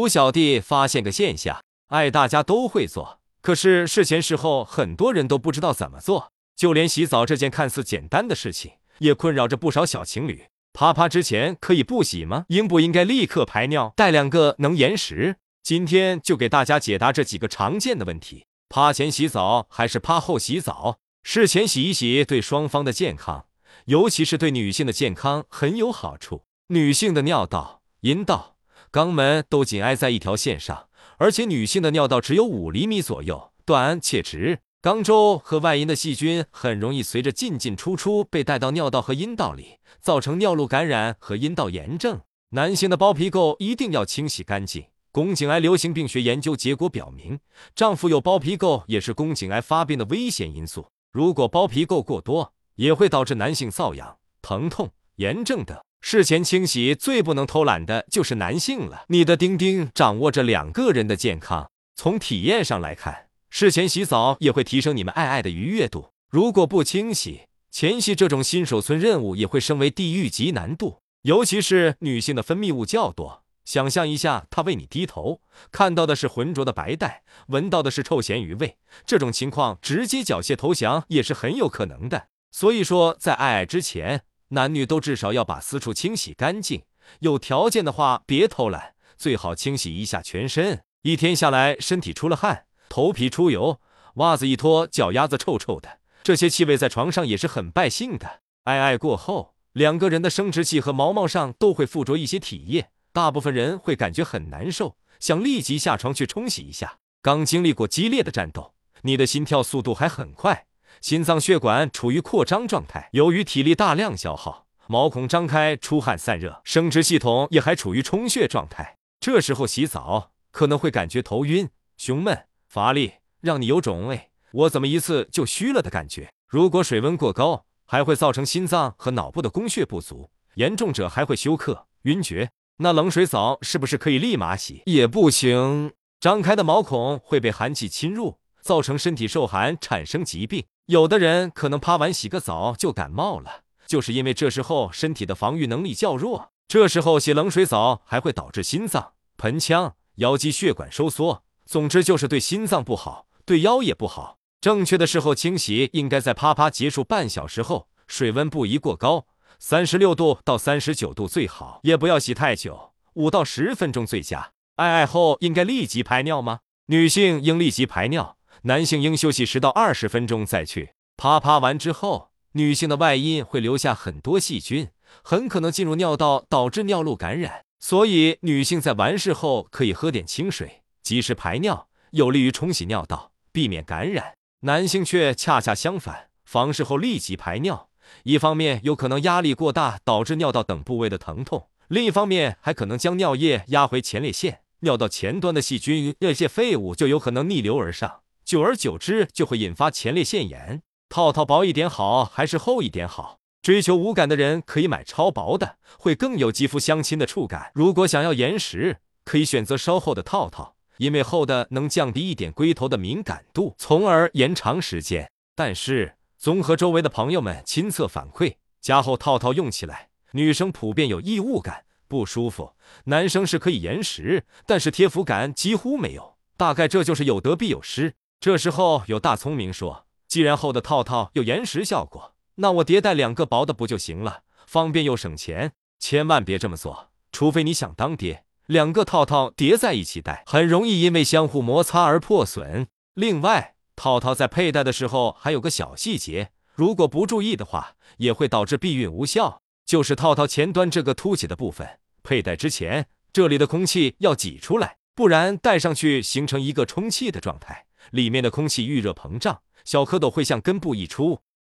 吴小弟发现个现象，爱大家都会做，可是事前事后很多人都不知道怎么做，就连洗澡这件看似简单的事情，也困扰着不少小情侣。啪啪之前可以不洗吗？应不应该立刻排尿？带两个能延时？今天就给大家解答这几个常见的问题：趴前洗澡还是趴后洗澡？事前洗一洗对双方的健康，尤其是对女性的健康很有好处。女性的尿道、阴道、肛门都紧挨在一条线上，而且女性的尿道只有五厘米左右，短且直。肛周和外阴的细菌很容易随着进进出出被带到尿道和阴道里，造成尿路感染和阴道炎症。男性的包皮垢一定要清洗干净。宫颈癌流行病学研究结果表明，丈夫有包皮垢也是宫颈癌发病的危险因素。如果包皮垢过多，也会导致男性瘙痒、疼痛、炎症等。事前清洗最不能偷懒的就是男性了。你的丁丁掌握着两个人的健康。从体验上来看，事前洗澡也会提升你们爱爱的愉悦度。如果不清洗，前戏这种新手村任务也会升为地狱级难度。尤其是女性的分泌物较多。想象一下，她为你低头，看到的是浑浊的白带，闻到的是臭咸鱼味，这种情况直接缴械投降也是很有可能的。所以说，在爱爱之前，男女都至少要把私处清洗干净。有条件的话，别偷懒，最好清洗一下全身。一天下来，身体出了汗，头皮出油，袜子一脱，脚丫子臭臭的，这些气味在床上也是很败兴的。爱爱过后，两个人的生殖器和毛毛上都会附着一些体液。大部分人会感觉很难受，想立即下床去冲洗一下。刚经历过激烈的战斗，你的心跳速度还很快，心脏血管处于扩张状态。由于体力大量消耗，毛孔张开，出汗散热，生殖系统也还处于充血状态。这时候洗澡可能会感觉头晕、胸闷、乏力，让你有种“哎，我怎么一次就虚了”的感觉。如果水温过高，还会造成心脏和脑部的供血不足，严重者还会休克、晕厥。那冷水澡是不是可以立马洗？也不行，张开的毛孔会被寒气侵入，造成身体受寒，产生疾病。有的人可能趴完洗个澡就感冒了，就是因为这时候身体的防御能力较弱。这时候洗冷水澡还会导致心脏、盆腔、腰肌血管收缩，总之就是对心脏不好，对腰也不好。正确的时候清洗应该在啪啪结束半小时后，水温不宜过高。三十六度到三十九度最好，也不要洗太久，五到十分钟最佳。爱爱后应该立即排尿吗？女性应立即排尿，男性应休息十到二十分钟再去。啪啪完之后，女性的外阴会留下很多细菌，很可能进入尿道，导致尿路感染。所以女性在完事后可以喝点清水，及时排尿，有利于冲洗尿道，避免感染。男性却恰恰相反，房事后立即排尿。一方面有可能压力过大导致尿道等部位的疼痛，另一方面还可能将尿液压回前列腺，尿道前端的细菌、液腺废物就有可能逆流而上，久而久之就会引发前列腺炎。套套薄一点好还是厚一点好？追求无感的人可以买超薄的，会更有肌肤相亲的触感。如果想要延时，可以选择稍厚的套套，因为厚的能降低一点龟头的敏感度，从而延长时间。但是。综合周围的朋友们亲测反馈，加厚套套用起来，女生普遍有异物感，不舒服；男生是可以延时，但是贴肤感几乎没有。大概这就是有得必有失。这时候有大聪明说，既然厚的套套有延时效果，那我叠带两个薄的不就行了？方便又省钱。千万别这么做，除非你想当爹。两个套套叠在一起戴，很容易因为相互摩擦而破损。另外，套套在佩戴的时候还有个小细节，如果不注意的话，也会导致避孕无效。就是套套前端这个凸起的部分，佩戴之前这里的空气要挤出来，不然戴上去形成一个充气的状态，里面的空气遇热膨胀，小蝌蚪会向根部溢出，